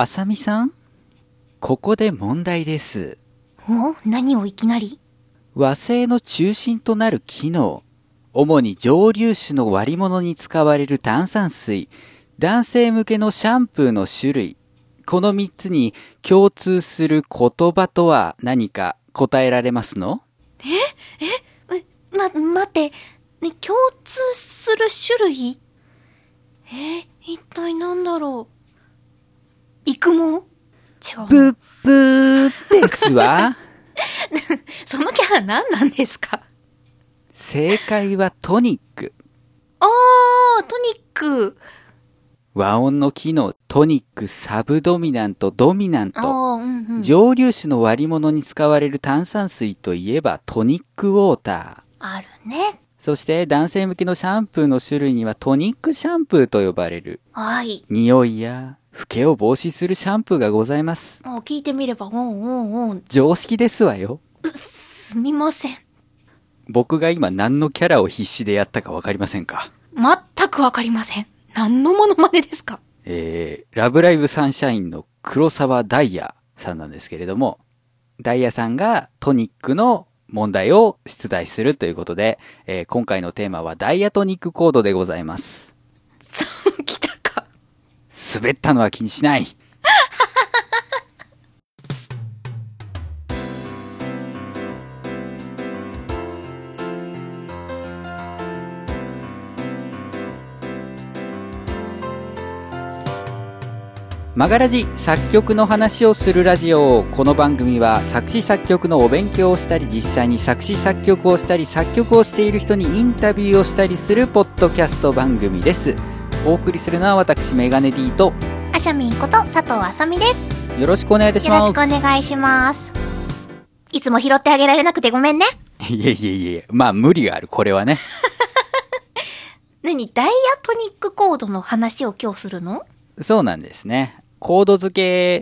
あさみさんここで問題です。お？何をいきなり？和製の中心となる機能。主に蒸留酒の割り物に使われる炭酸水。男性向けのシャンプーの種類。この3つに共通する言葉とは何か答えられますの？え、ま、待って、ね、共通する種類？え、一体なんだろう？育毛？違うな。ブッブーですわ。そのキャラ何なんですか？正解はトニック。あー、トニック。和音の機能、トニック、サブドミナント、ドミナント。うんうん。蒸留酒の割り物に使われる炭酸水といえばトニックウォーター。あるね。そして男性向けのシャンプーの種類にはトニックシャンプーと呼ばれるはい。匂いや老けを防止するシャンプーがございます。あ聞いてみれば、おんおんおん。常識ですわよ。すみません。僕が今何のキャラを必死でやったかわかりませんか？全くわかりません。何のモノマネですか？えー、ラブライブサンシャインの黒沢ダイヤさんなんですけれども、ダイヤさんがトニックの問題を出題するということで、えー今回のテーマはダイヤトニックコードでございます。滑ったのは気にしない。マガラジ作曲の話をするラジオこの番組は作詞作曲のお勉強をしたり実際に作詞作曲をしたり作曲をしている人にインタビューをしたりするポッドキャスト番組ですお送りするのは私メガネ D とあしゃみんこと佐藤あさみです。よろしくお願いいたしよろますしくお願いします。いつも拾ってあげられなくてごめんね。いえいえいえまあ無理があるこれはね 何ダイヤトニックコードの話を今日するの？そうなんですねコード付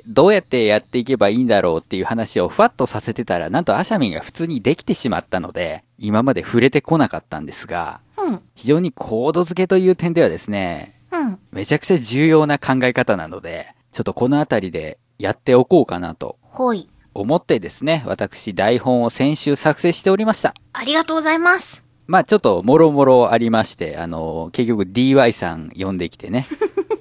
けどうやってやっていけばいいんだろうっていう話をふわっとさせてたらなんとアシャミンが普通にできてしまったので今まで触れてこなかったんですがうん。非常にコード付けという点ではですねうん。めちゃくちゃ重要な考え方なので、ちょっとこのあたりでやっておこうかなと。思ってですね、私台本を先週作成しておりました。ありがとうございます。まあちょっともろもろありまして、あの、結局 DY さん呼んできてね。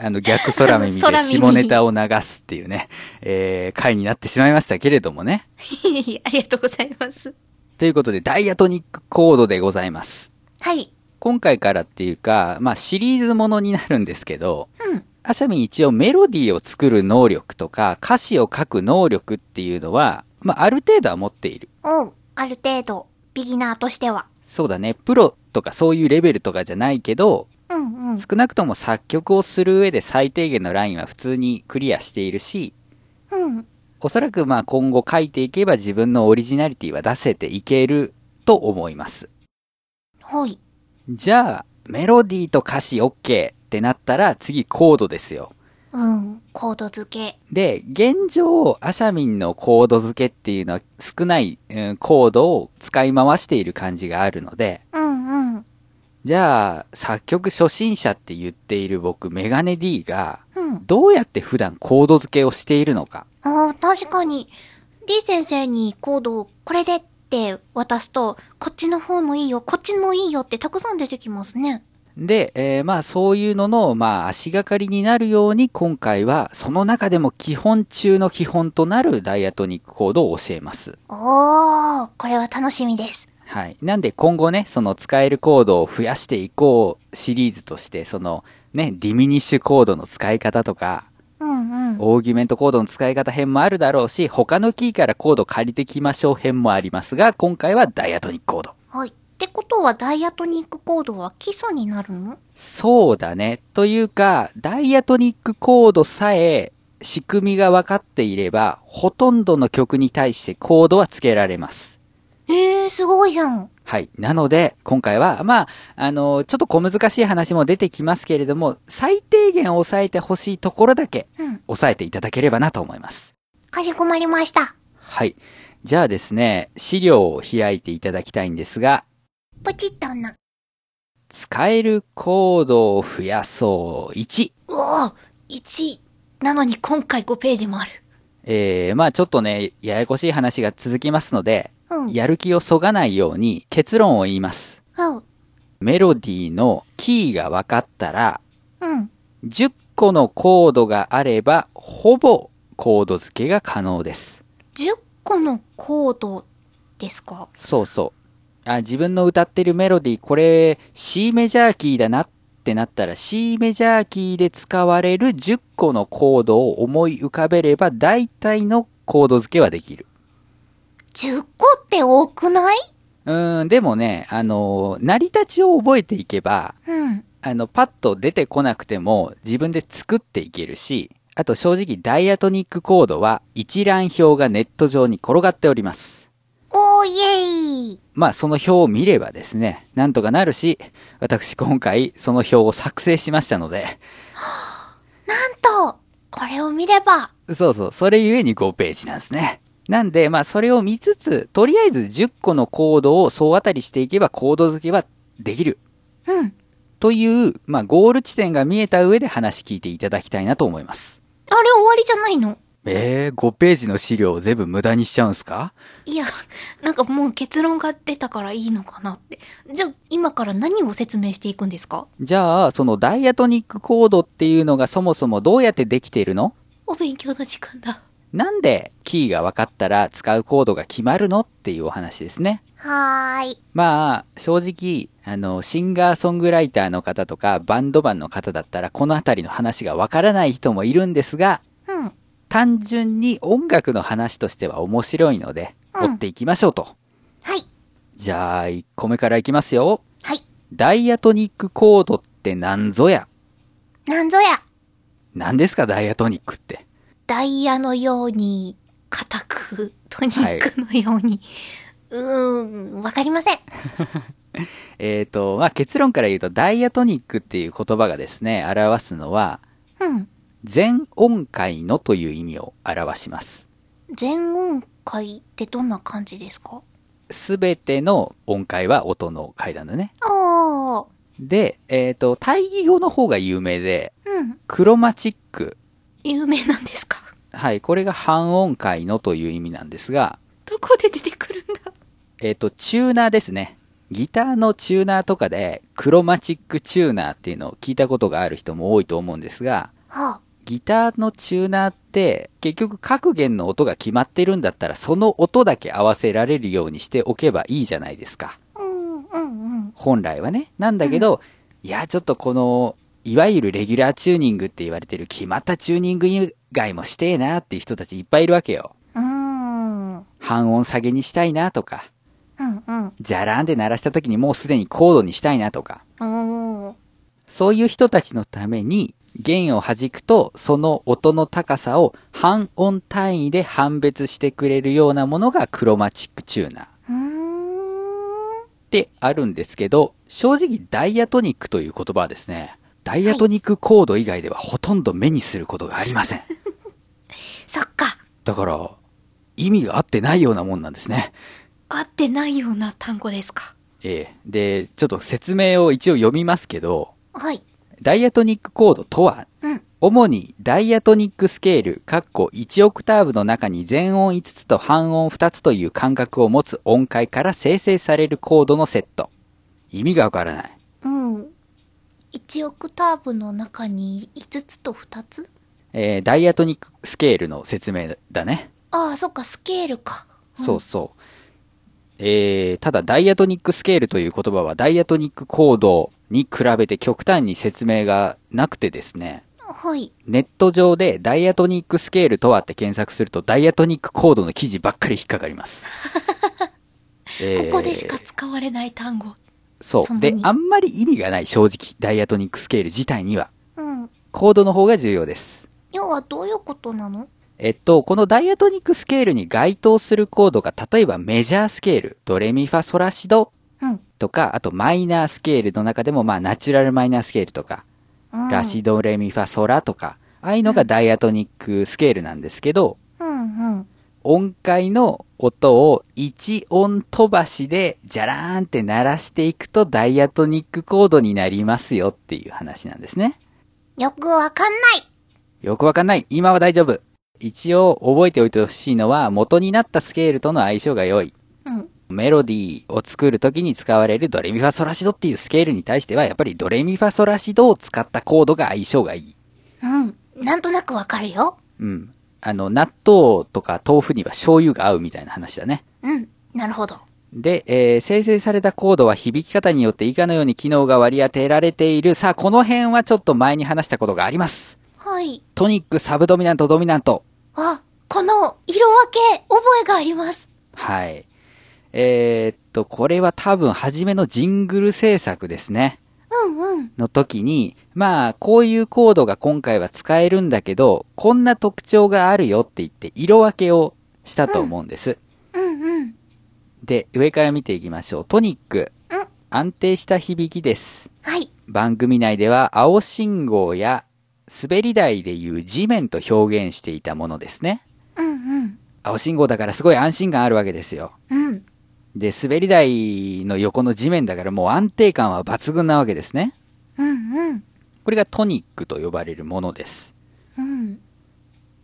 あの、逆空耳で下ネタを流すっていうね、えー、回になってしまいましたけれどもね。ありがとうございます。ということで、ダイヤトニックコードでございます。はい。今回からっていうか、まあシリーズものになるんですけど、うん。アシャミン一応メロディーを作る能力とか歌詞を書く能力っていうのは、まあある程度は持っている。おう。ある程度、ビギナーとしては。そうだね、プロとかそういうレベルとかじゃないけど、うんうん。少なくとも作曲をする上で最低限のラインは普通にクリアしているし、うん。おそらくまあ今後書いていけば自分のオリジナリティは出せていけると思います。ほい。じゃあ、メロディーと歌詞 OK ってなったら次コードですよ。うん。コード付け。で、現状、アシャミンのコード付けっていうのは少ない、うんコードを使い回している感じがあるので、うんうん。じゃあ、作曲初心者って言っている僕、メガネ D が、うん。どうやって普段コード付けをしているのか。ああ、確かに。リー先生にコードをこれでって渡すと、こっちの方もいいよ、こっちもいいよってたくさん出てきますね。で、えーまあそういうのの、まあ足がかりになるように今回は、その中でも基本中の基本となるダイアトニックコードを教えます。おー、これは楽しみです。はい。なんで今後ね、その使えるコードを増やしていこうシリーズとして、そのね、ディミニッシュコードの使い方とか、うんうん。オーギュメントコードの使い方編もあるだろうし、他のキーからコード借りてきましょう編もありますが、今回はダイアトニックコード。はい。ってことはダイアトニックコードは基礎になるの？そうだね。というか、ダイアトニックコードさえ仕組みが分かっていれば、ほとんどの曲に対してコードは付けられます。えー、すごいじゃん。はい。なので、今回は、まあ、あの、ちょっと小難しい話も出てきますけれども、最低限押さえてほしいところだけ、うん。押さえていただければなと思います。かしこまりました。はい。じゃあですね、資料を開いていただきたいんですが、ポチッとな。使えるコードを増やそう。1。うおー、1。なのに今回5ページもある。えー、まあちょっとね、ややこしい話が続きますので、うん。やる気をそがないように結論を言います。うん。メロディーのキーが分かったら、うん。10個のコードがあれば、ほぼコード付けが可能です。10個のコードですか？そうそう。あ、自分の歌ってるメロディー、これ C メジャーキーだなってなったら C メジャーキーで使われる10個のコードを思い浮かべれば大体のコード付けはできる。?10 個って多くない？うーん、でもね、あの、成り立ちを覚えていけば、うん。あの、パッと出てこなくても自分で作っていけるし、あと正直ダイアトニックコードは一覧表がネット上に転がっております。おーイェイまあその表を見ればですね、なんとかなるし、私今回その表を作成しましたので、なんと、これを見れば、そうそう、それゆえに5ページなんですね。なんで、まあそれを見つつ、とりあえず10個のコードを総当たりしていけばコード付けはできる。うん。という、まあゴール地点が見えた上で話聞いていただきたいなと思います。あれ終わりじゃないの？えー、5ページの資料を全部無駄にしちゃうんすか？いや、なんかもう結論が出たからいいのかなって。じゃあ、今から何を説明していくんですか？じゃあ、そのダイアトニックコードっていうのがそもそもどうやってできているの？お勉強の時間だ。なんでキーが分かったら使うコードが決まるのっていうお話ですね。はーい。まあ、正直、あの、シンガーソングライターの方とかバンドマンの方だったらこのあたりの話が分からない人もいるんですが、うん。単純に音楽の話としては面白いので、うん追っていきましょうと。はい。じゃあ、1個目からいきますよ。はい。ダイアトニックコードって何ぞや？なんぞや？何ですかダイアトニックって？ダイヤのように、硬く、トニックのように。うーん、わかりません。えーと、まあ、結論から言うと、ダイアトニックっていう言葉がですね、表すのは、うん。全音階のという意味を表します。全音階ってどんな感じですか？すべての音階は音の階なんだね。あー。で、えーと、対義語の方が有名で、うん。クロマチック。有名なんですか？はい、これが半音階のという意味なんですが、どこで出てくるんだ？えっ、と、チューナーですね。ギターのチューナーとかで、クロマチックチューナーっていうのを聞いたことがある人も多いと思うんですが、はギターのチューナーって、結局各弦の音が決まってるんだったら、その音だけ合わせられるようにしておけばいいじゃないですか。あ。うん、うん、うん。本来はね。なんだけど、いや、ちょっとこの、いわゆるレギュラーチューニングって言われてる決まったチューニング以外もしてえなっていう人たちいっぱいいるわけよ。うーん。うん、半音下げにしたいなとか、うん。じゃらんで鳴らした時にもうすでにコードにしたいなとか。そういう人たちのために、弦を弾くと、その音の高さを半音単位で判別してくれるようなものがクロマチックチューナー。ってあるんですけど、正直ダイアトニックという言葉はですね、ダイアトニックコード以外ではほとんど目にすることがありません。そっか。だから、意味が合ってないようなもんなんですね。合ってないような単語ですか？ええで、ちょっと説明を一応読みますけど、はい。ダイアトニックコードとは、うん。主にダイアトニックスケール、カッコ1オクターブの中に全音5つと半音2つという感覚を持つ音階から生成されるコードのセット。意味がわからない。うん。1オクターブの中に5つと2つ？えーダイアトニックスケールの説明だね。ああ、そっか、スケールか。そうそう。えー、ただダイアトニックスケールという言葉はダイアトニックコードに比べて極端に説明がなくてですね、はい。ネット上でダイアトニックスケールとはって検索するとダイアトニックコードの記事ばっかり引っかかります。えーここでしか使われない単語。そう。で、あんまり意味がない正直、ダイアトニックスケール自体には。うん。コードの方が重要です。要はどういうことなの？えっと、このダイアトニックスケールに該当するコードが、例えばメジャースケール、ドレミファソラシドうん。とか、あとマイナースケールの中でも、まあ、ナチュラルマイナースケールとか、うん、ラシドレミファソラとか、ああいうのがダイアトニックスケールなんですけど、うんうん。音階の音を1音飛ばしで、ジャラーンって鳴らしていくと、ダイアトニックコードになりますよっていう話なんですね。よくわかんない。よくわかんない。今は大丈夫。一応覚えておいてほしいのは元になったスケールとの相性が良い。うん。メロディーを作るときに使われるドレミファソラシドっていうスケールに対してはやっぱりドレミファソラシドを使ったコードが相性がいい。うん。なんとなくわかるよ。うん。あの、納豆とか豆腐には醤油が合うみたいな話だね。うん。なるほど。で、えー生成されたコードは響き方によって以下のように機能が割り当てられている。さあ、この辺はちょっと前に話したことがあります。はい。トニック、サブドミナント、ドミナント。あ、この色分け、覚えがあります。はい。えーっと、これは多分初めのジングル制作ですね。の時に、まあ、こういうコードが今回は使えるんだけど、こんな特徴があるよって言って色分けをしたと思うんです。うんうん。で、上から見ていきましょう。トニック。うん。安定した響きです。はい。番組内では青信号や滑り台でいう地面と表現していたものですね。うんうん。青信号だからすごい安心感あるわけですよ。うん。で、滑り台の横の地面だからもう安定感は抜群なわけですね。うんうん。これがトニックと呼ばれるものです。うん。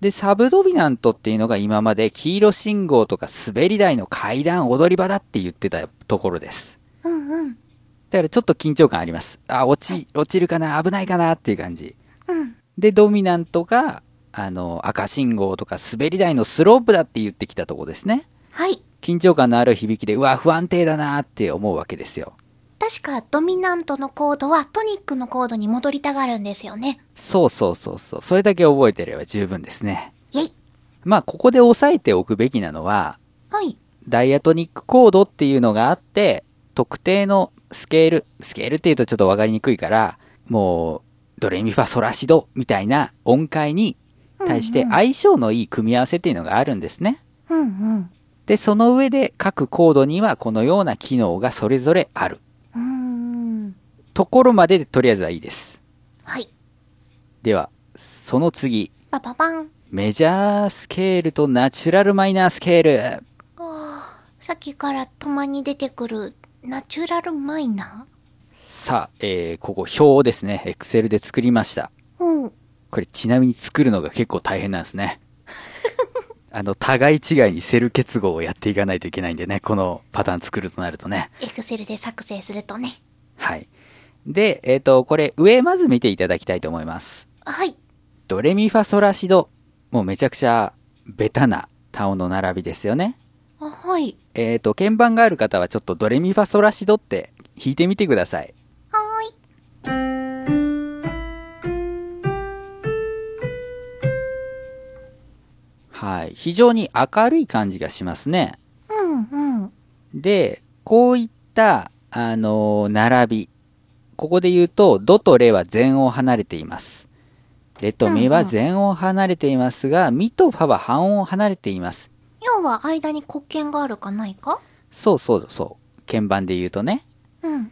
で、サブドミナントっていうのが今まで黄色信号とか滑り台の階段踊り場だって言ってたところです。うんうん。だからちょっと緊張感あります。あ、落ち、落ちるかな？危ないかな？っていう感じ。うん。で、ドミナントが、あの、赤信号とか滑り台のスロープだって言ってきたとこですね。はい。緊張感のある響きで、うわ、不安定だなって思うわけですよ。確かドミナントのコードはトニックのコードに戻りたがるんですよね。そうそうそうそう。それだけ覚えてれば十分ですね。イェイ。まあ、ここで押さえておくべきなのは、はい。ダイアトニックコードっていうのがあって、特定のスケール、スケールっていうとちょっとわかりにくいから、もう、ドレミファソラシドみたいな音階に対して相性のいい組み合わせっていうのがあるんですね。うんうん。で、その上で各コードにはこのような機能がそれぞれある。ところまででとりあえずはいいです。はい。では、その次、パパパン。メジャースケールとナチュラルマイナースケール。ああ、さっきからたまに出てくるナチュラルマイナさあ、えー、ここ表ですね。Excel で作りました。ーうん。これちなみに作るのが結構大変なんですね。あの、互い違いにセル結合をやっていかないといけないんでね、このパターン作るとなるとね。エクセルで作成するとね。はい。で、えっ、と、これ上まず見ていただきたいと思います。はい。ドレミファソラシド。もうめちゃくちゃベタなタオの並びですよね。あ、はい。えっ、と、鍵盤がある方はちょっとドレミファソラシドって弾いてみてください。はーい。はい。非常に明るい感じがしますね。うんうん。で、こういった、あのー並び。ここで言うと、ドとレは全音離れています。レとミは全音離れていますが、ミとファは半音離れています。要は間に黒鍵があるかないか？そうそうそう。鍵盤で言うとね。うん。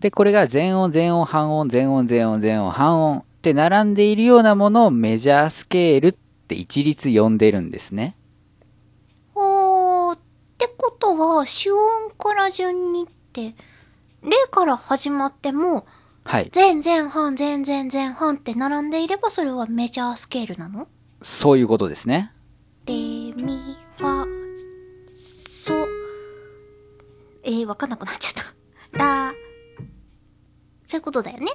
で、これが全音、全音、半音、全音、全音、全音、半音って並んでいるようなものをメジャースケールって一律呼んでるんですね。おー、ってことは、主音から順にって、例から始まっても、はい。前前半前前前半って並んでいればそれはメジャースケールなの？そういうことですね。レミファソえー、わかんなくなっちゃった。ラそういうことだよね。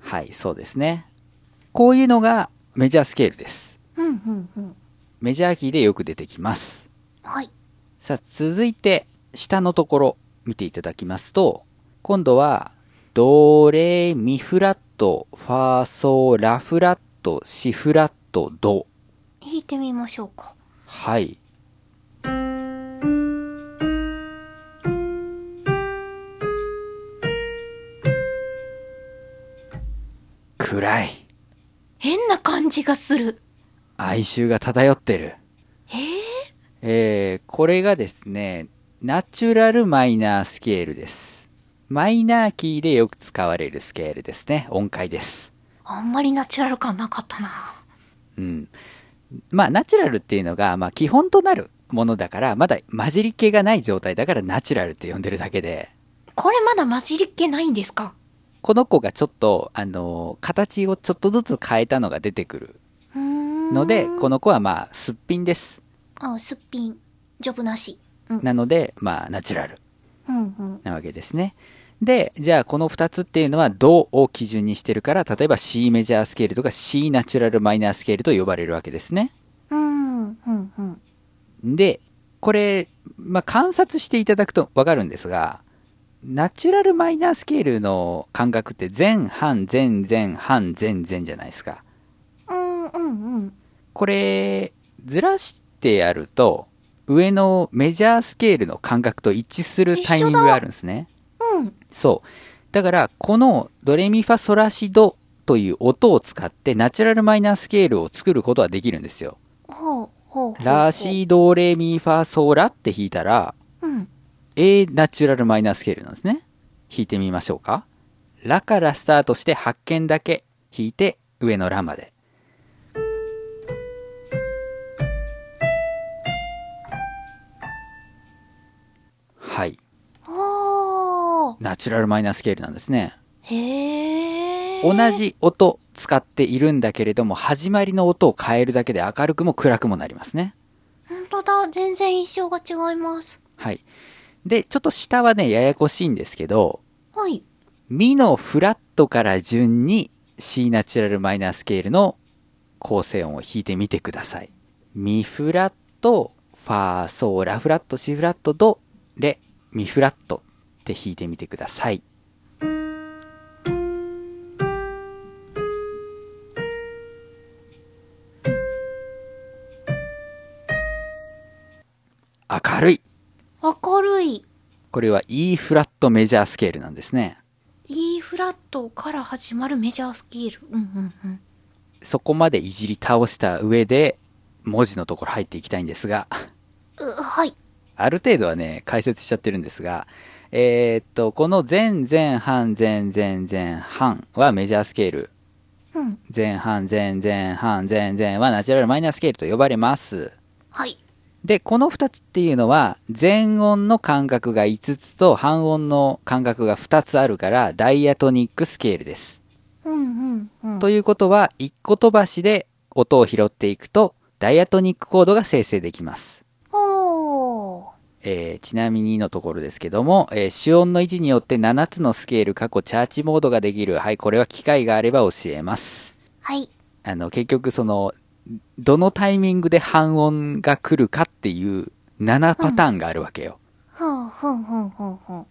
はい、そうですね。こういうのがメジャースケールです。うんうんうん。メジャーキーでよく出てきます。はい。さあ、続いて、下のところ見ていただきますと、今度は、ド、レ、ミフラット、ファー、ソ、ラフラット、シフラット、ド。弾いてみましょうか。はい。暗い。変な感じがする。哀愁が漂ってる。えー、えー、これがですね、ナチュラルマイナースケールです。マイナーキーでよく使われるスケールですね。音階です。あんまりナチュラル感なかったな。うん。まあ、ナチュラルっていうのが、まあ、基本となるものだから、まだ混じり気がない状態だからナチュラルって呼んでるだけで、これまだ混じりっ気ないんですか？この子がちょっと、あの、形をちょっとずつ変えたのが出てくるので、この子はまあ、すっぴんです。あ、すっぴん。ジョブなし。うん。なので、まあ、ナチュラル。なわけですね。で、じゃあこの2つっていうのはドを基準にしてるから、例えば C メジャースケールとか C ナチュラルマイナースケールと呼ばれるわけですね。うん、うん、うん。で、これ、まあ、観察していただくとわかるんですが、ナチュラルマイナースケールの感覚って前半前前半前前じゃないですか。うん、うん、うん。これ、ずらしてやると、上のメジャースケールの感覚と一致するタイミングがあるんですね。うん。そう。だから、このドレミファソラシドという音を使ってナチュラルマイナースケールを作ることはできるんですよ。ほう、ほうほうほう。ラシドレミファソラって弾いたら、うん。A ナチュラルマイナースケールなんですね。弾いてみましょうか。ラからスタートして発見だけ弾いて上のラまで。はい。ナチュラルマイナースケールなんですね。へー。同。じ音使っているんだけれども、始まりの音を変えるだけで明るくも暗くもなりますね。ほんとだ。全然印象が違います。はい。で、ちょっと下はね、ややこしいんですけど、はい。ミのフラットから順に C ナチュラルマイナースケールの構成音を弾いてみてください。ミフラット、ファー、ソー、ラフラット、シフラット、ド、レ、ミフラットって弾いてみてください。明るい。明るい。これは E フラットメジャースケールなんですね。E フラットから始まるメジャースケール。うんうんうん。そこまでいじり倒した上で、文字のところ入っていきたいんですが、う、はい。ある程度はね、解説しちゃってるんですが、えーっと、この前前半前前前半はメジャースケール。うん。前半前前半前前はナチュラルマイナースケールと呼ばれます。はい。で、この2つっていうのは、全音の間隔が5つと半音の間隔が2つあるから、ダイアトニックスケールです。うんうんうん。ということは、一個飛ばしで音を拾っていくと、ダイアトニックコードが生成できます。えーちなみにのところですけども、えー主音の位置によって7つのスケール過去チャーチモードができる。はい、これは機会があれば教えます。はい。あの、結局その、どのタイミングで半音が来るかっていう7パターンがあるわけよ。ふんふんふんふんふん。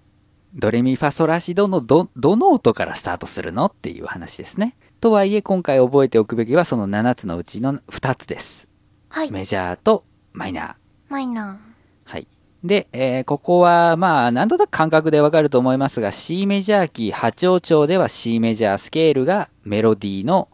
ドレミファソラシドのど、どの音からスタートするのっていう話ですね。とはいえ今回覚えておくべきはその7つのうちの2つです。はい。メジャーとマイナー。マイナはい。で、えーここは、まあ、なんとなく感覚でわかると思いますが、C メジャーキー波長調では C メジャースケールがメロディーの、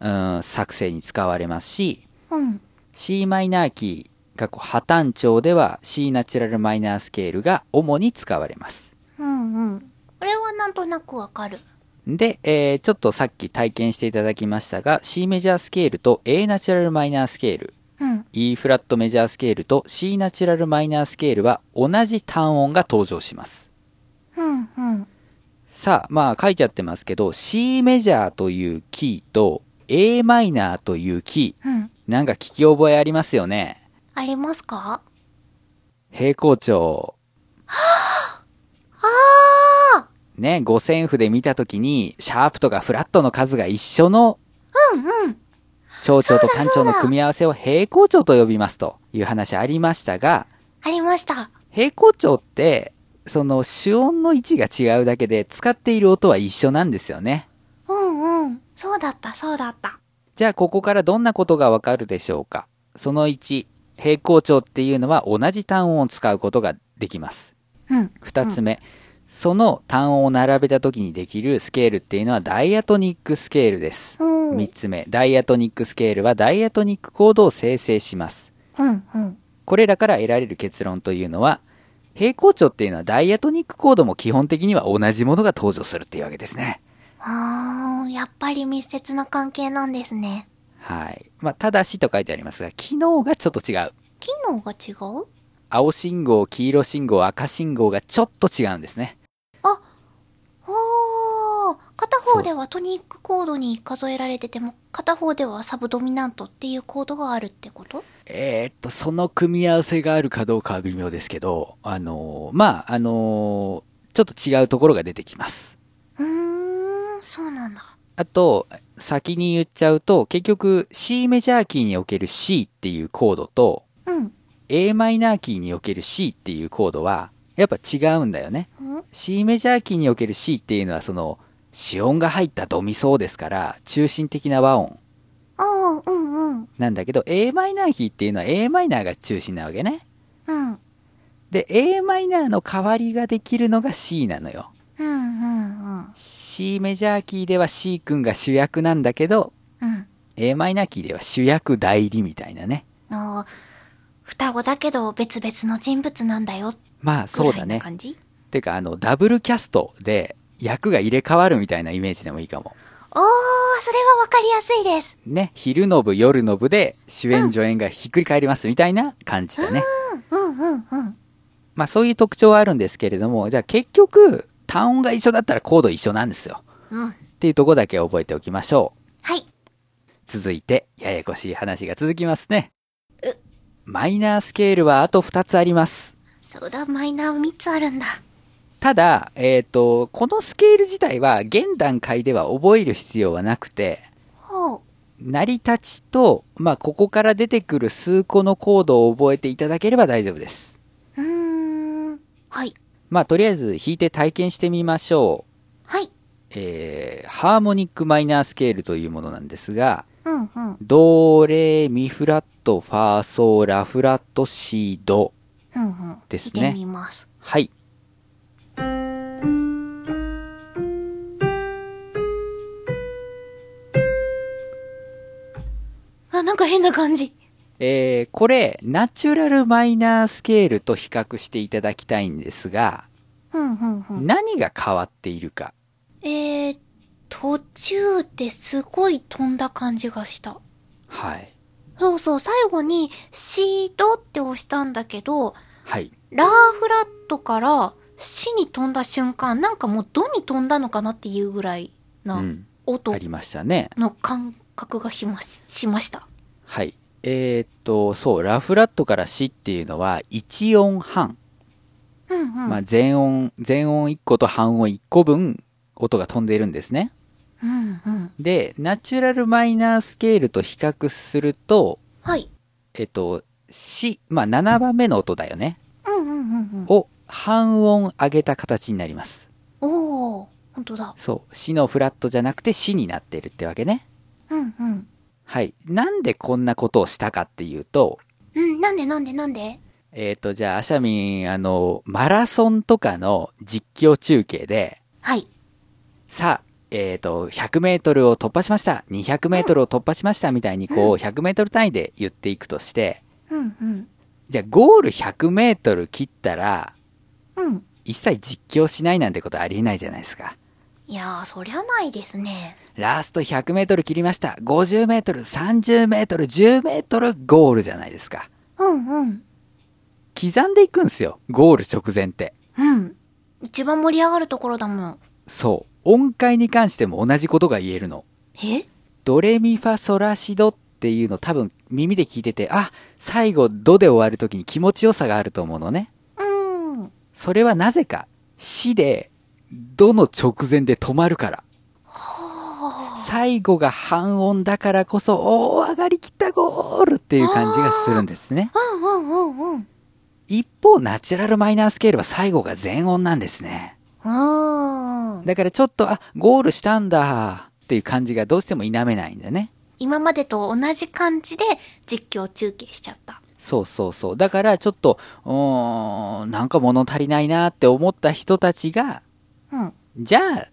うん、作成に使われますし、ー。うん。C マイナーキー、過去破綻調では C ナチュラルマイナースケールが主に使われます。うんうん。これはなんとなくわかる。で、えーちょっとさっき体験していただきましたが、C メジャースケールと A ナチュラルマイナースケール、うん。E フラットメジャースケールと C ナチュラルマイナースケールは同じ単音が登場します。うんうん。さあ、まあ書いちゃってますけど、C メジャーというキーと A マイナーというキー、うん。なんか聞き覚えありますよね。ありますか？平行調。あね、五線譜で見たときに、シャープとかフラットの数が一緒のーうんうん。長調と単調の組み合わせを平行調と呼びますという話ありましたが、ありました。平行調って、その主音の位置が違うだけで使っている音は一緒なんですよね。うんうん。そうだった、そうだった。じゃあここからどんなことがわかるでしょうかその1、平行調っていうのは同じ単音を使うことができます。うん。二つ目、その単音を並べた時にできるスケールっていうのはダイアトニックスケールです。うん。三つ目、ダイアトニックスケールはダイアトニックコードを生成します。うんうん。これらから得られる結論というのは、平行調っていうのはダイアトニックコードも基本的には同じものが登場するっていうわけですね。あー、やっぱり密接な関係なんですね。はい。まあ、ただしと書いてありますが、機能がちょっと違う。機能が違う？青信号、黄色信号、赤信号がちょっと違うんですね。おー、片方方ではトニックコードに数えられてても、片方ではサブドミナントっていうコードがあるってこと？えーっと、その組み合わせがあるかどうかは微妙ですけど、あのーまあ、あのーちょっと違うところが出てきます。うーん、そうなんだ。あと、先に言っちゃうと、結局 C メジャーキーにおける C っていうコードと、うん。A マイナーキーにおける C っていうコードは、やっぱ違うんだよね。ん？C メジャーキーにおける C っていうのはその、子音が入ったドミソですから、中心的な和音ああ、うんうん。なんだけど、A マイナーキーっていうのは A マイナーが中心なわけね。うん。で、A マイナーの代わりができるのが C なのよ。うんうんうん。C メジャーキーでは C 君が主役なんだけど、うん。A マイナーキーでは主役代理みたいなね。あー双子だけど別々の人物なんだよ。まあそうだねぐらいな。感じ？てかあの、ダブルキャストで役が入れ替わるみたいなイメージでもいいかも。おー、それはわかりやすいです。ね、昼の部、夜の部で主演助演がひっくり返りますみたいな感じだね。うんうんうんうん。まあそういう特徴はあるんですけれども、じゃあ結局、単音が一緒だったらコード一緒なんですよ。うん。っていうとこだけ覚えておきましょう。はい。続いて、ややこしい話が続きますねう。マイナースケールはあと2つあります。そうだ、マイナー3つあるんだ。ただ、えっ、と、このスケール自体は現段階では覚える必要はなくて、ほう。成り立ちと、まあ、ここから出てくる数個のコードを覚えていただければ大丈夫です。うーん。はい。まあ、とりあえず弾いて体験してみましょう。はい。えー、ハーモニックマイナースケールというものなんですが、うんうん。ド、レ、ミフラット、ファー、ソー、ラフラット、シー、ド。うんうん。ですね。はい。あ、なんか変な感じ。えー、これ、ナチュラルマイナースケールと比較していただきたいんですが、うんうんうん。何が変わっているか。えー、途中ですごい飛んだ感じがした。はい。そうそう、最後にシードって押したんだけど、はい。ラーフラットからシに飛んだ瞬間、なんかもうドに飛んだのかなっていうぐらいなうん。音ありましたね。の感覚がしまししました。はい。えー、っと、そう、ラフラットからシっていうのは1音半。うんうん。まあ、全音、全音1個と半音1個分音が飛んでいるんですね。うんうん。で、ナチュラルマイナースケールと比較すると、はい。えっと、シ、まあ、7番目の音だよね。うんうんうんうん。を半音上げた形になります。おー、ほんとだ。そう。シのフラットじゃなくてシになってるってわけね。うんうん。はい。なんでこんなことをしたかっていうと、うん、なんでなんでなんで？えっ、と、じゃあ、アシャミン、あの、マラソンとかの実況中継で、はい。さあ、えっ、と、100メートルを突破しました。200メートルを突破しましたみたいに、こう、100メートル単位で言っていくとして、うんうん。じゃあ、ゴール100メートル切ったら、うん。一切実況しないなんてことありえないじゃないですか。いやー、そりゃないですね。ラスト100メートル切りました。50メートル、30メートル、10メートル、ゴールじゃないですか。うんうん。刻んでいくんですよ。ゴール直前って。うん。一番盛り上がるところだもん。そう。音階に関しても同じことが言えるの。え？ドレミファソラシドっていうの多分耳で聞いてて、あ、最後ドで終わるときに気持ちよさがあると思うのね。うん。それはなぜか、死で、ドの直前で止まるから。最後が半音だからこそ、おー、上がりきったゴールっていう感じがするんですね。うんうんうんうん。一方、ナチュラルマイナースケールは最後が全音なんですね。だからちょっと、あ、ゴールしたんだっていう感じがどうしても否めないんだね。今までと同じ感じで実況中継しちゃった。そうそうそう。だからちょっと、うーん、なんか物足りないなって思った人たちが、うん。じゃあ、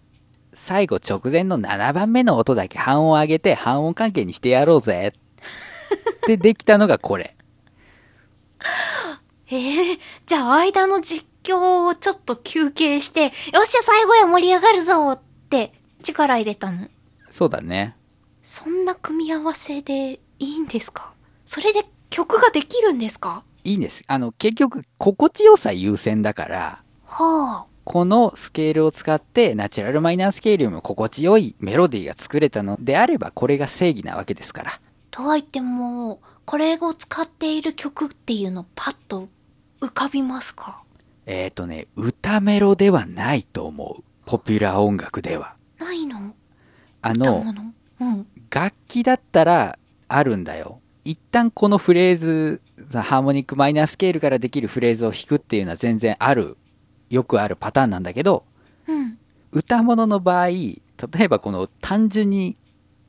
最後直前の7番目の音だけ半音上げて半音関係にしてやろうぜ。ってできたのがこれ。ええじゃあ間の実況をちょっと休憩して、よっしゃ最後や盛り上がるぞって力入れたの。そうだね。そんな組み合わせでいいんですか？それで曲ができるんですか？いいんです。あの、結局、心地よさ優先だから、はあ、このスケールを使ってナチュラルマイナースケールよりも心地よいメロディーが作れたのであれば、これが正義なわけですから。とはいっても、これを使っている曲っていうのパッと浮かびますか？えっ、ー、とね、歌メロではないと思う。ポピュラー音楽では。ないの？あの、うん。楽器だったらあるんだよ。一旦このフレーズ、ハーモニックマイナースケールからできるフレーズを弾くっていうのは全然ある、よくあるパターンなんだけど、うん。歌物の場合、例えばこの単純に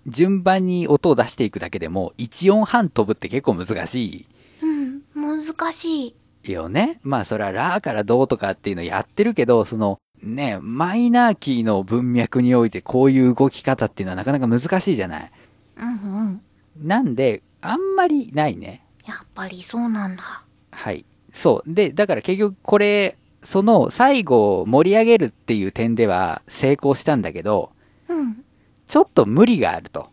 順番に音を出していくだけでも1音半飛ぶって結構難しうん。難しい。いよね。まあそれはラーからドーとかっていうのやってるけど、そのね、マイナーキーの文脈においてこういう動き方っていうのはなかなか難しいじゃない。うんうん。なんで、あんまりないね。やっぱりそうなんだ。はい。そう。で、だから結局これ、その最後を盛り上げるっていう点では成功したんだけど、うん。ちょっと無理があると。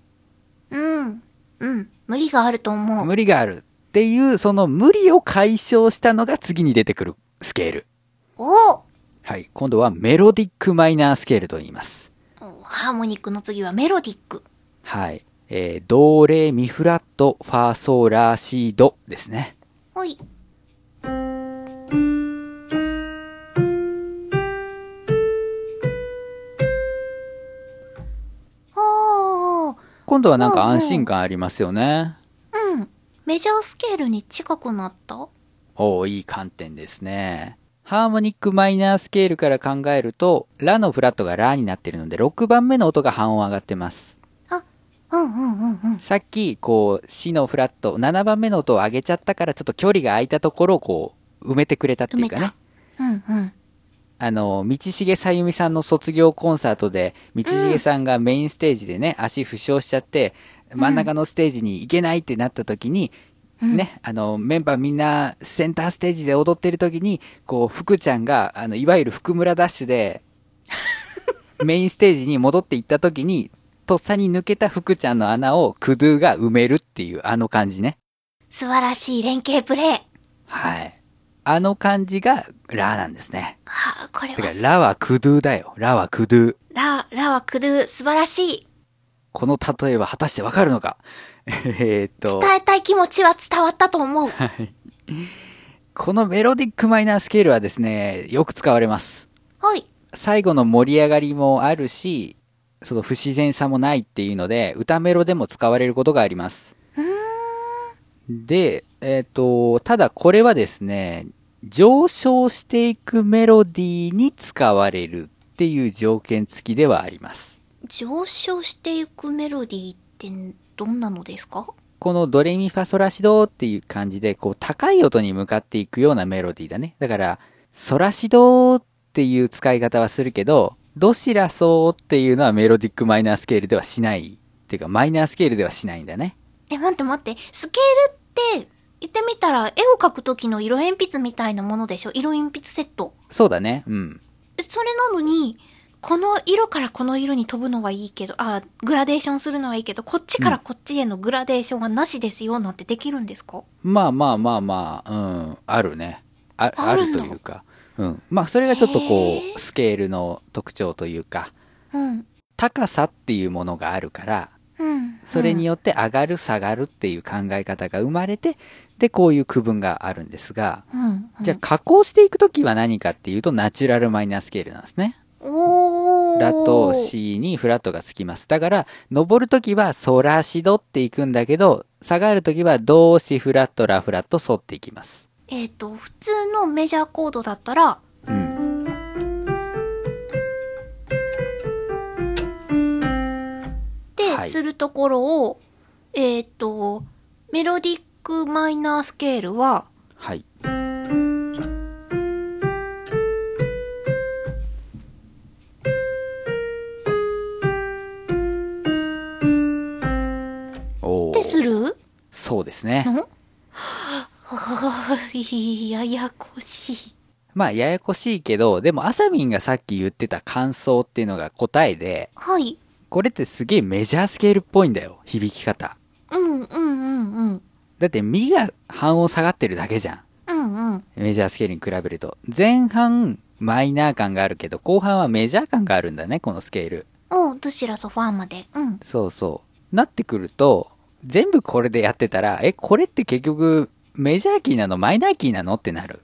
うん。うん。無理があると思う。無理があるっていう、その無理を解消したのが次に出てくるスケール。おおはい。今度はメロディックマイナースケールと言います。ハーモニックの次はメロディック。はい。えー、ド、レ、ミ、フラット、ファ、ソ、ラ、シ、ドですね。ほい。今度はなんか安心感ありますよね。うん。メジャースケールに近くなった？おー、いい観点ですね。ハーモニックマイナースケールから考えると、ラのフラットがラになってるので、6番目の音が半音上がってます。あ、うんうんうんうん。さっき、こう、シのフラット、7番目の音を上げちゃったから、ちょっと距離が空いたところをこう、埋めてくれたっていうかね。うんうん。あの、道重さゆみさんの卒業コンサートで、道重さんがメインステージでね、足負傷しちゃって、真ん中のステージに行けないってなった時に、ね、あの、メンバーみんなセンターステージで踊ってる時に、こう、福ちゃんが、あの、いわゆる福村ダッシュで、メインステージに戻って行った時に、とっさに抜けた福ちゃんの穴をクドゥが埋めるっていう、あの感じね。素晴らしい連携プレー。はい。あの感じが、ラなんですね。はあ、これはだから、、ラはクドゥだよ。ラはクドゥ。ラ、ラはクルー、素晴らしい。この例えは果たしてわかるのか？えーっと、伝えたい気持ちは伝わったと思う。このメロディックマイナースケールはですね、よく使われます。はい。最後の盛り上がりもあるし、その不自然さもないっていうので、歌メロでも使われることがあります。で、えーっと、ただこれはですね、上昇していくメロディーに使われるっていう条件付きではあります。上昇していくメロディーってどんなのですか？このドレミファソラシドっていう感じで、こう高い音に向かっていくようなメロディーだね。だから、ソラシドっていう使い方はするけど、ドシラソっていうのはメロディックマイナースケールではしない。っていうか、マイナースケールではしないんだね。え、待って待って。スケールって、言ってみたら、絵を描くときの色鉛筆みたいなものでしょ？色鉛筆セット。そうだね。うん。えそれなのに、この色からこの色に飛ぶのはいいけど、あ、グラデーションするのはいいけど、こっちからこっちへのグラデーションはなしですよ、なんてできるんですか？まあまあまあまあ、うん、あるね。ああるというか。うん。まあ、それがちょっとこへう、スケールの特徴というか、うん。高さっていうものがあるから、うん。それによって上がる下がるっていう考え方が生まれて、で、こういう区分があるんですが、うん、うん。じゃあ加工していくときは何かっていうと、ナチュラルマイナースケールなんですね。おー。ラと C にフラットがつきます。だから、登るときはソラシドっていくんだけど、下がるときはドシフラットラフラットソっていきます。えっ、と、普通のメジャーコードだったら、うん。で、はいするところを、えっ、と、メロディックマイナースケールは、はい。そうですね。のややこしい。まあ、ややこしいけど、でも、アサミンがさっき言ってた感想っていうのが答えで、はい。これってすげえメジャースケールっぽいんだよ、響き方。うんうんうんうん。だって、ミが半音下がってるだけじゃん。うんうん。メジャースケールに比べると。前半、マイナー感があるけど、後半はメジャー感があるんだね、このスケール。おう、どちらソファーまで。うん。そうそう。なってくると、全部これでやってたら、え、これって結局、メジャーキーなの？マイナーキーなの？ってなる。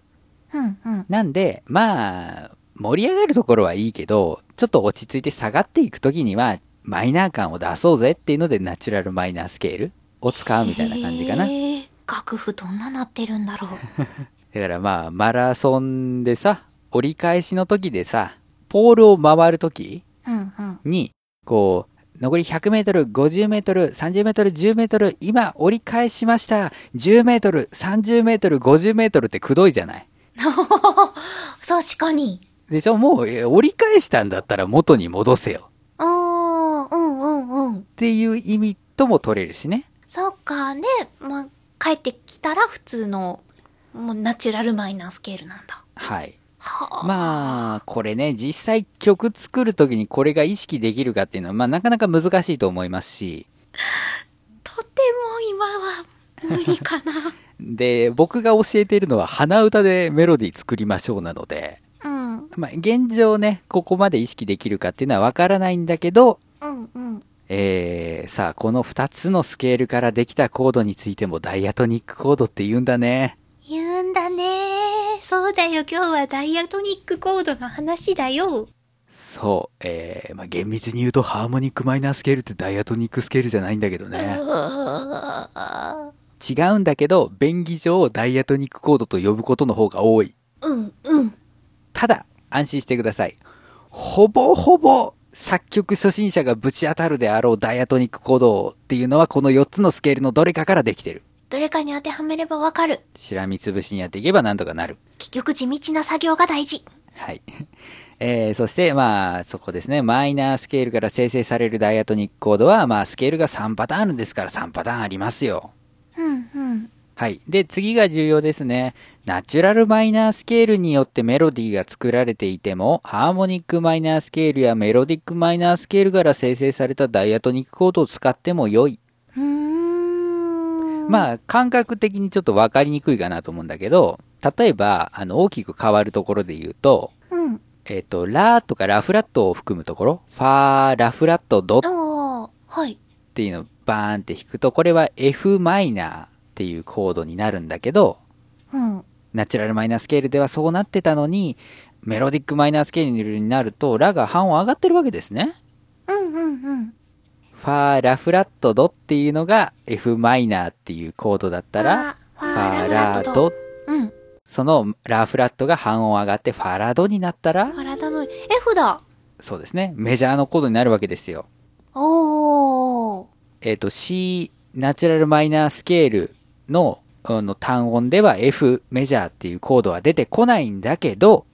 うん、うん。なんで、まあ、盛り上がるところはいいけど、ちょっと落ち着いて下がっていくときには、マイナー感を出そうぜっていうので、ナチュラルマイナースケールを使うみたいな感じかな。楽譜どんななってるんだろう。だからまあ、マラソンでさ、折り返しの時でさ、ポールを回る時うん、うん。に、こう、残り100メートル、50メートル、30メートル、10メートル、今折り返しました。10メートル、30メートル、50メートルってくどいじゃない。確かに。でしょ？もう、え折り返したんだったら元に戻せよ。うーん、うん、うん、うん。っていう意味とも取れるしね。そっか、ね。まあ、帰ってきたら普通の、もうナチュラルマイナースケールなんだ。はい。はあ。まあ、これね、実際曲作るときにこれが意識できるかっていうのは、まあなかなか難しいと思いますし、とても今は無理かな。で、僕が教えているのは鼻歌でメロディー作りましょうなので、うん、まあ現状ね、ここまで意識できるかっていうのはわからないんだけど、うん、うん。えー、さあ、この2つのスケールからできたコードについてもダイアトニックコードって言うんだね。そうだよ、今日はダイアトニックコードの話だよ。そう、えー、まあ厳密に言うとハーモニックマイナースケールってダイアトニックスケールじゃないんだけどね。違うんだけど、便宜上ダイアトニックコードと呼ぶことの方が多い。うん、うん。ただ、安心してください。ほぼほぼ作曲初心者がぶち当たるであろうダイアトニックコードっていうのはこの4つのスケールのどれかからできてる。どれかに当てはめればわかる。しらみつぶしにやっていけばなんとかなる。結局地道な作業が大事。はい。えー、そして、まあ、そこですね。マイナースケールから生成されるダイアトニックコードは、まあ、スケールが3パターンあるんですから3パターンありますよ。うん、うん。はい。で、次が重要ですね。ナチュラルマイナースケールによってメロディーが作られていても、ハーモニックマイナースケールやメロディックマイナースケールから生成されたダイアトニックコードを使っても良い。まあ、感覚的にちょっとわかりにくいかなと思うんだけど、例えば、あの、大きく変わるところで言うと、うん。えっ、と、ラとかラフラットを含むところ、ファー、ラフラット、ドっ。ていうのをバーンって弾くと、これは F マイナーっていうコードになるんだけど、うん。ナチュラルマイナースケールではそうなってたのに、メロディックマイナースケールになると、ラが半音上がってるわけですね。うん、うん、うん。ファー、ラフラット、ドっていうのが F マイナーっていうコードだったら、ファーラフラットド、うん。そのラフラットが半音上がってファラドになったら、体の F だ。そうですね、メジャーのコードになるわけですよ。おー。えっ、と、C ナチュラルマイナースケールのあの単音では F メジャーっていうコードは出てこないんだけど、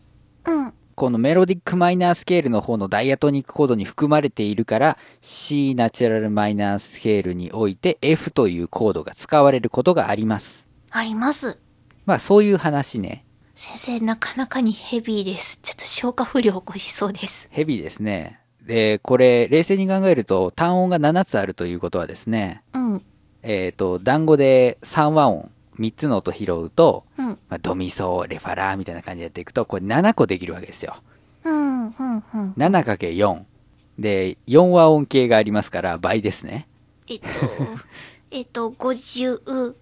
うん。このメロディックマイナースケールの方のダイアトニックコードに含まれているから、C ナチュラルマイナースケールにおいて F というコードが使われることがあります。あります。まあそういう話ね。先生、なかなかにヘビーです。ちょっと消化不良起こしそうです。ヘビーですね。で、これ、冷静に考えると単音が7つあるということはですね、うん。えっ、と、団子で3和音、3つの音拾うと、うん。まあ、ドミソ、レファラーみたいな感じでやっていくと、これ7個できるわけですよ。うん、うん、うん。7×4。で、4和音形がありますから倍ですね。えっと、えっと、56。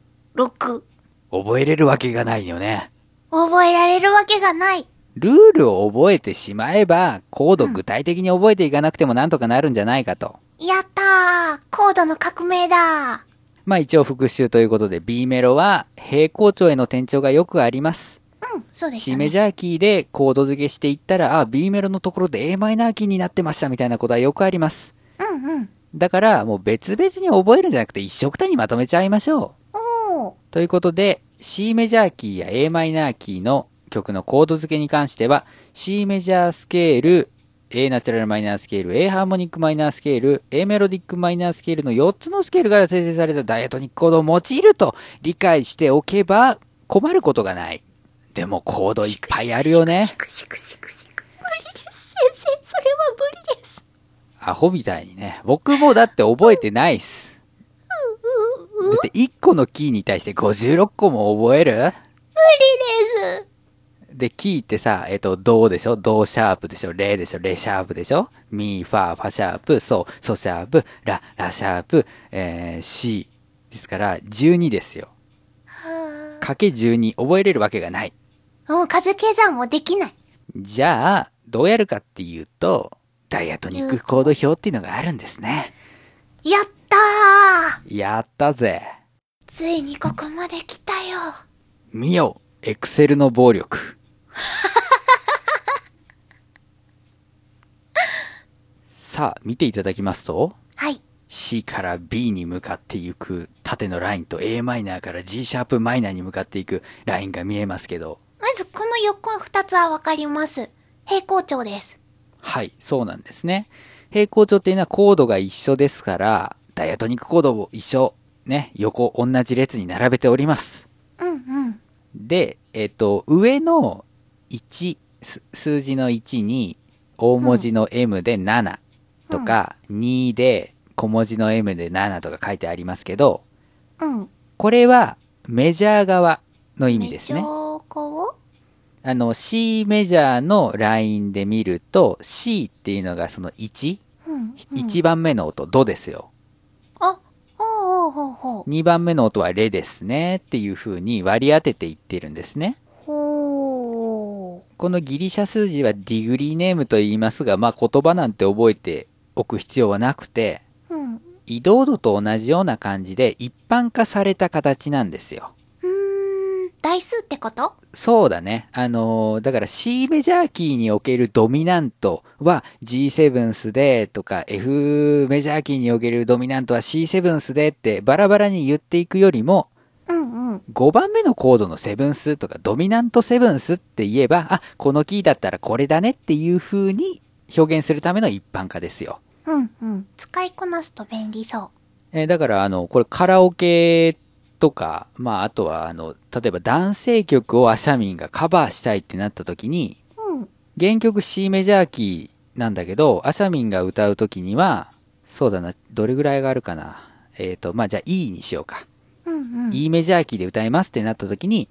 覚えれるわけがないよね。覚えられるわけがない。ルールを覚えてしまえば、コード具体的に覚えていかなくてもなんとかなるんじゃないかと。やったーコードの革命だまあ一応復習ということで B メロは平行調への転調がよくあります。うん、そうでした C ね。メジャーキーでコード付けしていったら、あ、B メロのところで A マイナーキーになってましたみたいなことはよくあります。うんうん。だからもう別々に覚えるんじゃなくて一色単にまとめちゃいましょう。おー。ということで、C メジャーキーや A マイナーキーの曲のコード付けに関しては、C メジャースケール、A ナチュラルマイナースケール、A ハーモニックマイナースケール、A メロディックマイナースケールの4つのスケールから生成されたダイアトニックコードを用いると理解しておけば困ることがない。でもコードいっぱいあるよね。無理です。先生、それは無理です。アホみたいにね。僕もだって覚えてないっす。だって1個のキーに対して56個も覚える？無理です。で、キーってさ、えっ、と、ドでしょ？ドシャープでしょ？レでしょ？レシャープでしょ？ミファー、ファシャープ、ソ、ソシャープ、ラ、ラシャープ、えー、シですから、12ですよ。はかけ12、覚えれるわけがない。あ。もう数計算もできない。じゃあ、どうやるかっていうと、ダイアトニックコード表っていうのがあるんですね。やったーやったぜ。ついにここまで来たよ。見よエクセルの暴力。さあ、見ていただきますと、はい。C から B に向かっていく縦のラインと a マイナーから G シャープマイナーに向かっていくラインが見えますけど、まずこの横二つはわかります。平行調です。はい、そうなんですね。平行調っていうのはコードが一緒ですから、ダイアトニックコードを一緒、ね、横同じ列に並べております。うんうん。で、えっ、と、上の1、す数字の1に大文字の M で7とか、2で小文字の M で7とか書いてありますけど、うん。これはメジャー側の意味ですねメジ。ャー側？あの C メジャーのラインで見ると C っていうのがその1、うん。うん1番目の音ドですよ。あ、ほうほうほうほう。2番目の音はレですねっていう風に割り当てていってるんですね。ほう。このギリシャ数字はディグリーネームと言いますが、まあ言葉なんて覚えておく必要はなくて、うん。移動度と同じような感じで一般化された形なんですよ。台数ってこと？そうだね。あのーだから C メジャーキーにおけるドミナントは G7 スでとか F メジャーキーにおけるドミナントは C7 スでってバラバラに言っていくよりもうんうん。5番目のコードのセブンスとかドミナントセブンスって言えば、あ、このキーだったらこれだねっていう風に表現するための一般化ですよ。うんうん。使いこなすと便利そえーだからあの、これカラオケとか、まああとはあの、例えば男性曲をアシャミンがカバーしたいってなった時に、う。うん。原曲 C メジャーキーなんだけど、アシャミンが歌う時には、そうだな、どれぐらいがあるかな。えっ、と、まあじゃあ E にしようか。うんうん。E メジャーキーで歌いますってなった時に、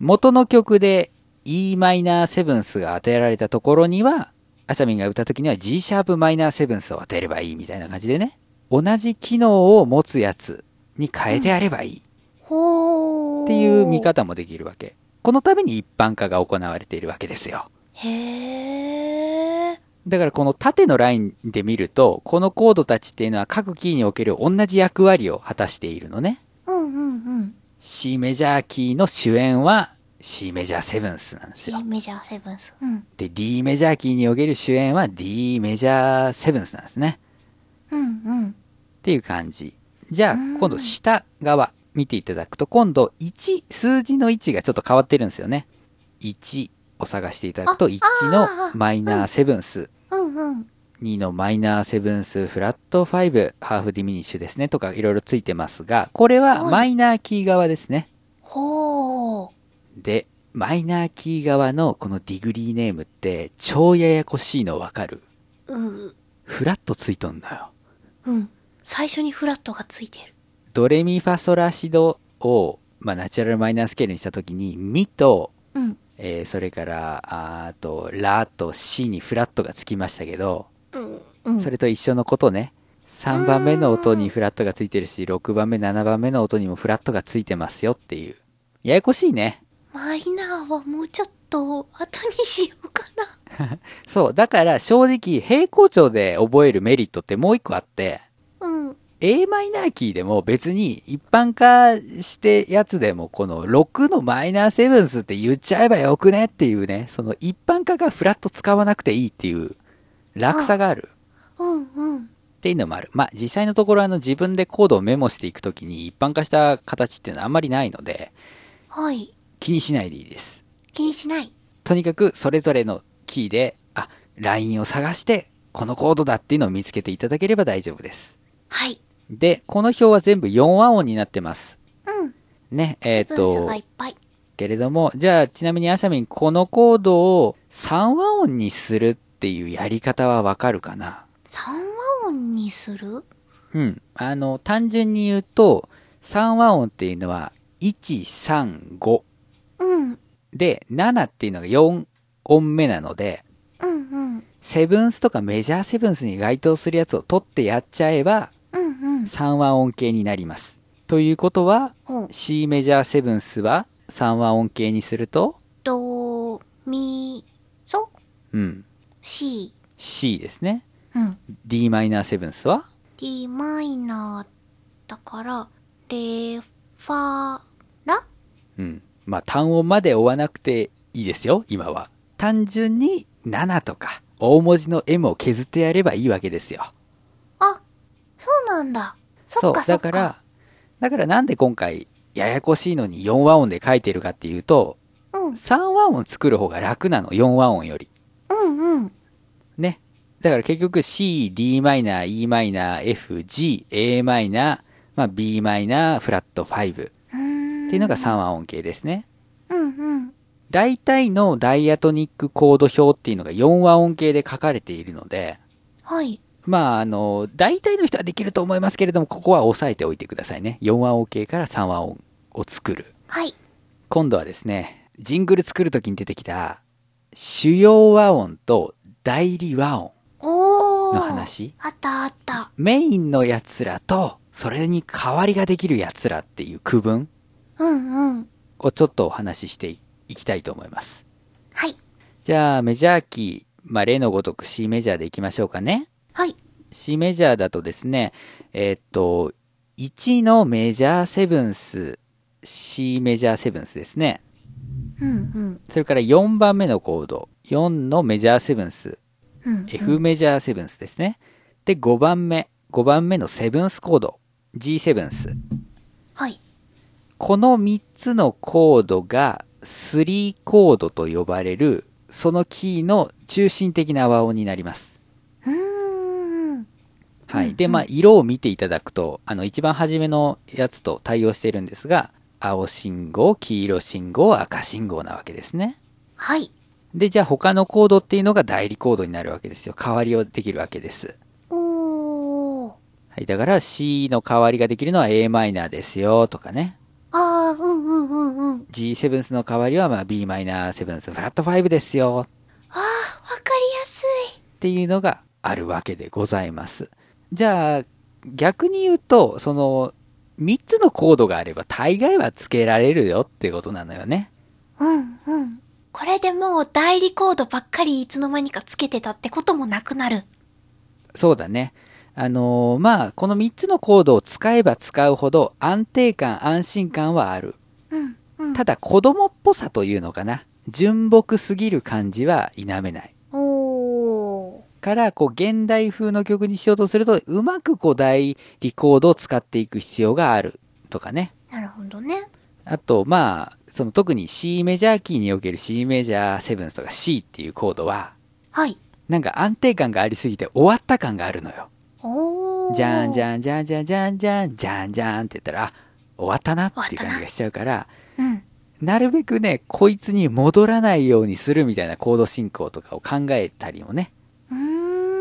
元の曲で E マイナーセブンスが当てられたところには、アシャミンが歌う時には G シャープマイナーセブンスを当てればいいみたいな感じでね。同じ機能を持つやつに変えてやればいい。っていう見。方もできるわけ。このために一般化が行われているわけですよ。へー。だからこの縦のラインで見ると、このコードたちっていうのは各キーにおける同じ役割を果たしているのね。うんうんうん。C メジャーキーの主演は C メジャーセブンスなんですよ C。メジャーセブンス。うん。で、D メジャーキーにおける主演は D メジャーセブンスなんですね。うんうん。っていう感じ。じゃあうん、今度下側見ていただくと、今度1、数字の位置がちょっと変わってるんですよね。1を探していただくと、あ1あーのマイナーセブンス、うんうん。2のマイナーセブンス、フラット5、ハーフディミニッシュですね、とかいろいろついてますが、これははいマイナーキー側ですね。ほー。で、マイナーキー側のこのディグリーネームって超ややこしいのわかる？うフラットついとんだよ。うん。最初にフラットがついてる。ドレミファソラシドを、まあ、ナチュラルマイナースケールにしたときに、ミと、うん。えーそれから、あーと、ラとシにフラットがつきましたけど、うん。うん。それと一緒のことね。3番目の音にフラットがついてるし、6番目、7番目の音にもフラットがついてますよっていう。ややこしいね。マイナーはもうちょっと後にしようかな。そう。だから正直、平行調で覚えるメリットってもう一個あって、うん。A マイナーキーでも別に一般化してやつでもこの6のマイナーセブンスって言っちゃえばよくねっていうね、その一般化がフラット使わなくていいっていう楽さがあるうんうん。っていうのもある。まあ実際のところあの自分でコードをメモしていくときに一般化した形っていうのはあんまりないのではい。気にしないでいいです。気にしない。とにかくそれぞれのキーで、あ、ラインを探してこのコードだっていうのを見つけていただければ大丈夫です。はい。で、この表は全部4和音になってます。うん。ね、えっ、セブンスとがい、っぱい。けれども、じゃあちなみにアシャミン、このコードを3和音にするっていうやり方はわかるかな？三和音にする？うん。あの、単純に言うと、3和音っていうのは、1、3、5うん。で、7っていうのが4音目なので、うんうん。セブンスとかメジャーセブンスに該当するやつを取ってやっちゃえば。3和音形になります。ということは。C メジャーセブンスは3和音形にすると、ド、ミ、ソ、うん、シ C ですね。うん。d マイナーセブンスは？D マイナーだから、レファラ？うん。まあ単音まで追わなくていいですよ、今は。単純に7とか大文字の M を削ってやればいいわけですよ。あ、そうなんだ。そっかそっか。だから、だからなんで今回ややこしいのに4和音で書いてるかっていうと、うん、3和音作る方が楽なの、4和音より。うんうん。ね。だから結局 C、d マイナー、e マイナー、f、g、a マイナー、まあ b マイナー、フラット5っうーん。ていうのが3和音形ですね。うんうん。大体のダイアトニックコード表っていうのが4和音形で書かれているので、はい。まああの、大体の人はできると思いますけれども、ここは押さえておいてくださいね。4和音形から3和音を作る。はい。今度はですね、ジングル作るときに出てきた、主要和音と代理和音。の話あったあった。メインのやつらと、それに代わりができるやつらっていう区分うんうん。をちょっとお話ししていきたいと思います。はい。じゃあ、メジャーキー、まあ、例のごとく C メジャーでいきましょうかね。はい。C メジャーだとですね、えーっと、1のメジャーセブンス、C メジャーセブンスですね。うんうん。それから4番目のコード、4のメジャーセブンス、うん。F メジャーセブンスですね。で、5番目、5番目のセブンスコード、G セブンス。はい。この3つのコードが3コードと呼ばれる、そのキーの中心的な和音になります。はい。うんで、まあ、色を見ていただくと、あの、一番初めのやつと対応しているんですが、青信号、黄色信号、赤信号なわけですね。はい。で、じゃあ他のコードっていうのが代理コードになるわけですよ。代わりをできるわけです。おー。はい。だから C の代わりができるのは a マイナーですよ、とかね。あー、うんうんうんうん。G セブンスの代わりはまあ b マイナーセブンス、フラット5ですよ、あー、わかりやすい。っていうのがあるわけでございます。じゃあ、逆に言うと、その、3つのコードがあれば大概はつけられるよってことなのよね。うんうん。これでもう代理コードばっかりいつの間にかつけてたってこともなくなる。そうだね。あのーまあ、この3つのコードを使えば使うほど安定感、安心感はある。うんうん。ただ子供っぽさというのかな。純朴すぎる感じは否めない。から、こう、現代風の曲にしようとすると、うまくこう、代理コードを使っていく必要がある。とかね。なるほどね。あと、まあ、その特に C メジャーキーにおける C メジャーセブンスとか C っていうコードは、はい。なんか安定感がありすぎて終わった感があるのよ。おゃんじん。ゃんじゃんじゃんじゃんじゃんじゃんじゃんって言ったら、あ終わったなっていう感じがしちゃうから、うん。なるべくね、こいつに戻らないようにするみたいなコード進行とかを考えたりもね。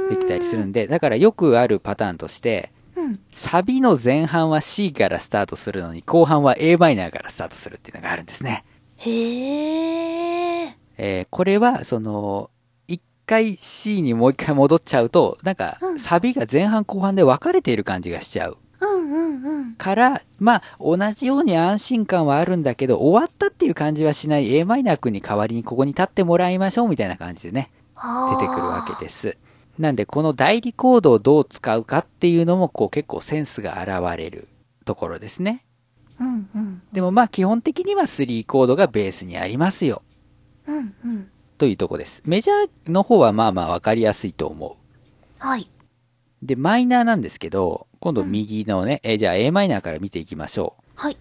できたりするんで、だからよくあるパターンとして、うん。サビの前半は C からスタートするのに、後半は a マイナーからスタートするっていうのがあるんですね。へー。えーこれは、その、一回 C にもう一回戻っちゃうと、なんかう、んサビが前半後半で分かれている感じがしちゃう。うんうんうん。から、まあ、同じように安心感はあるんだけど、終わったっていう感じはしない a マイナー君に代わりにここに立ってもらいましょうみたいな感じでね、出てくるわけです。なんで、この代理コードをどう使うかっていうのも、こう結構センスが現れるところですね。うんうん。でもまあ基本的には3コードがベースにありますよ。うんうん。というとこです。メジャーの方はまあまあわかりやすいと思はい。う。で、マイナーなんですけど、今度右のね、えーじゃあ a マイナーから見ていきましょう。はい。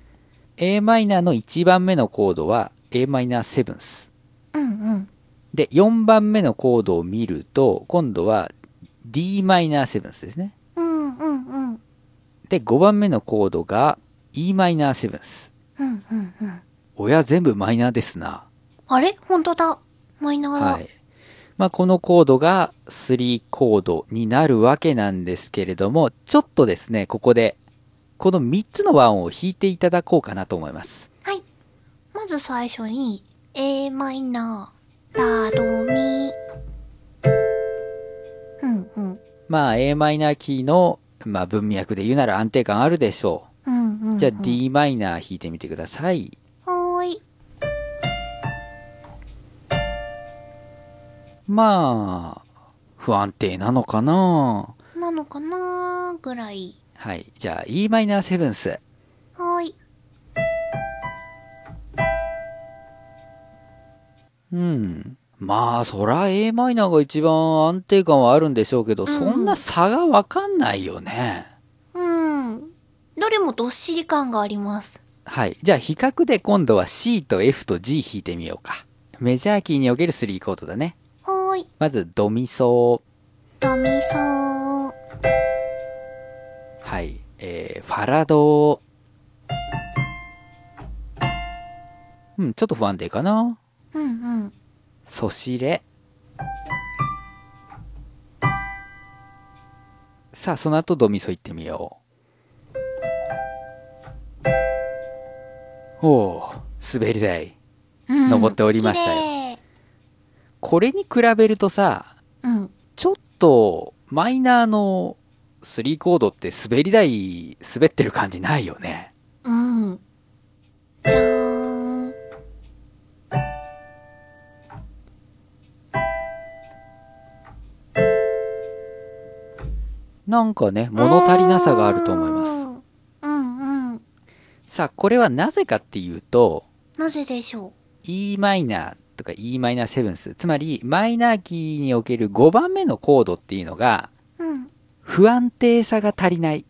a マイナーの1番目のコードは a マイナーセブンス。うんうん。で、4番目のコードを見ると、今度は d マイナーセブンスですね。うんうんうん。で、5番目のコードが e マイナーセブンス。うんうんうん。親全部マイナーですな。あれ？本当だ。マイナーだ。はい。まあ、このコードが3コードになるわけなんですけれども、ちょっとですね、ここで、この3つの和音を弾いていただこうかなと思います。はい。まず最初に、A マイナー、ラドミ。うん、うん。まあ a マイナーキーの、まあ文脈で言うなら安定感あるでしょうん、うん。う。じゃあ d マイナー弾いてみてください。はーい。まあ、不安定なのかな？なのかなぐらい。はい。じゃあ e マイナーセブンス。はーい。うん。まあ、そら a マイナーが一番安定感はあるんでしょうけど、そんな差がわかんないよね。うん。どれもどっしり感があります。はい。じゃあ比較で今度は C と F と G 弾いてみようか。メジャーキーにおける3コードだね。はーい。まず、ドミソドミソー。はい。えー、ファラドうん、ちょっと不安定かな。うんうん。ソシレ。さあ、その後ドミソ行ってみよう。おー、滑り台。うん登っておりましたよこれに比べるとさ、うん。ちょっと、マイナーの3コードって滑り台滑ってる感じないよね。うん。じゃーん。なんかね、物足りなさがあると思います。す。うんうん。さあ、これはなぜかっていうと、なぜでしょ e マイナーとか e マイナーセブンス、つまりマイナーキーにおける5番目のコードっていうのが、ううん。不安定さが足りない。ん？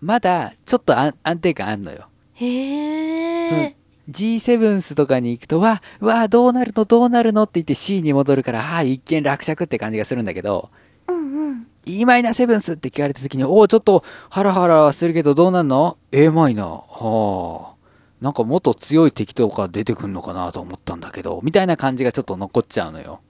まだ、ちょっと安安定感あるのよ。へえ。G7 スとかに行くと、わ、うわ、どうなるの？どうなるの？って言って C に戻るから、はあ、一見落着って感じがするんだけど、うんうん。E マイナーセブンスって聞かれた時に、おお、ちょっとハラハラするけどどうなんの ?A マイナー。はあ。なんかもっと強い敵とか出てくんのかなと思ったんだけど、みたいな感じがちょっと残っちゃうのよ。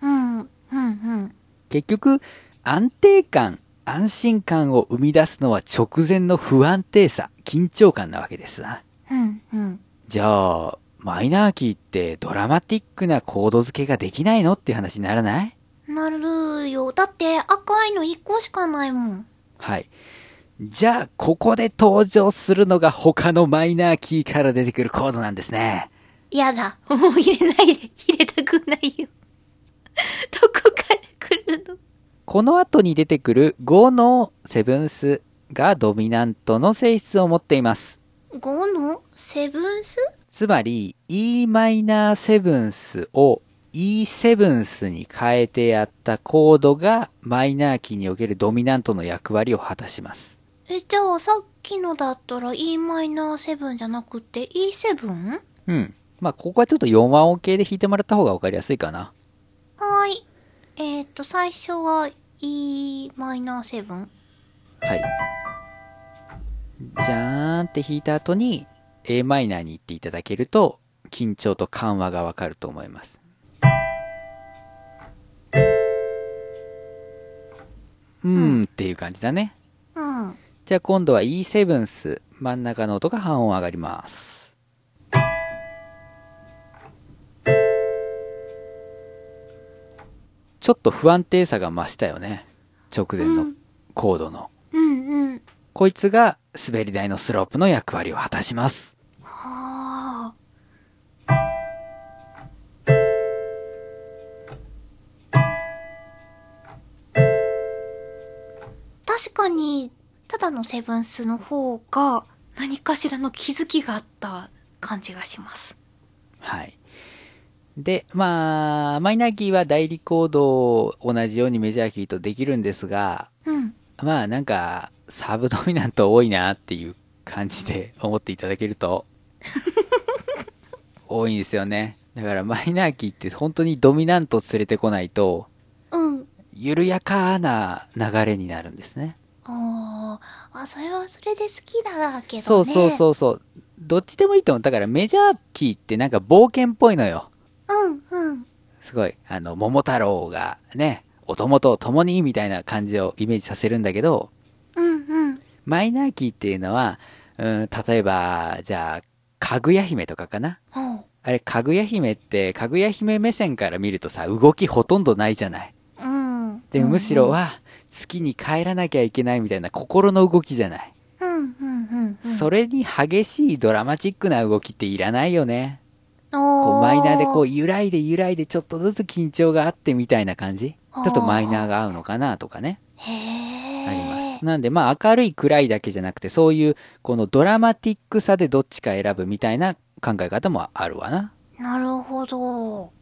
うん。うんうん。結局、安定感、安心感を生み出すのは直前の不安定さ、緊張感なわけですな。うんうん。じゃあ、マイナーキーってドラマティックなコード付けができないの？っていう話にならない？なるよ。だって赤いの1個しかないもん。はい。じゃあ、ここで登場するのが他のマイナーキーから出てくるコードなんですね。やだ。もう入れないで。入れたくないよ。どこから来るの？この後に出てくる5のセブンスがドミナントの性質を持っています。?5 のセブンス？つまり e マイナーセブンスを e セブンスに変えてやったコードがマイナーキーにおけるドミナントの役割を果たします。え、じゃあさっきのだったら e マイナーセブンじゃなくて E7? うん。まあ、ここはちょっと4和音形で弾いてもらった方がわかりやすいかな。はーい。えっ、と、最初は e マイナーセブンはい。じゃーんって弾いた後に a マイナーに行っていただけると緊張と緩和がわかると思います。うーんっていう感じだね。うん。じゃあ今度は E7 ス真ん中の音が半音上がります。ちょっと不安定さが増したよね。直前のコードの。うんうん。こいつが滑り台のスロープの役割を果たします。ただのセブンスの方が何かしらの気づきがあった感じがします。はい。で、まあ、マイナーキーは代理コードを同じようにメジャーキーとできるんですが、うん。まあなんか、サブドミナント多いなっていう感じで 思っていただけると、多いんですよね。だからマイナーキーって本当にドミナント連れてこないと、うん。緩やかな流れになるんですね。あーあ、それはそれで好きだけどね。そうそうそうそう。どっちでもいいと思う。だからメジャーキーってなんか冒険っぽいのよ。うんうん。すごい。あの、桃太郎がね、お供と共にみたいな感じをイメージさせるんだけど、うんうん。マイナーキーっていうのは、うん、例えば、じゃあ、かぐや姫とかかな？ほう。あれ、かぐや姫って、かぐや姫目線から見るとさ、動きほとんどないじゃない。うん。で、むしろは、月に帰らなきゃいけないみたいな心の動きじゃない。うん、うん、うん、うん。それに激しいドラマチックな動きっていらないよね。ここうマイナーでこう揺らいで揺らいでちょっとずつ緊張があってみたいな感じだとマイナーが合うのかなとかね。へえ。あります。なんでまあ明るい暗いだけじゃなくてそういうこのドラマティックさでどっちか選ぶみたいな考え方もあるわな。なるほど。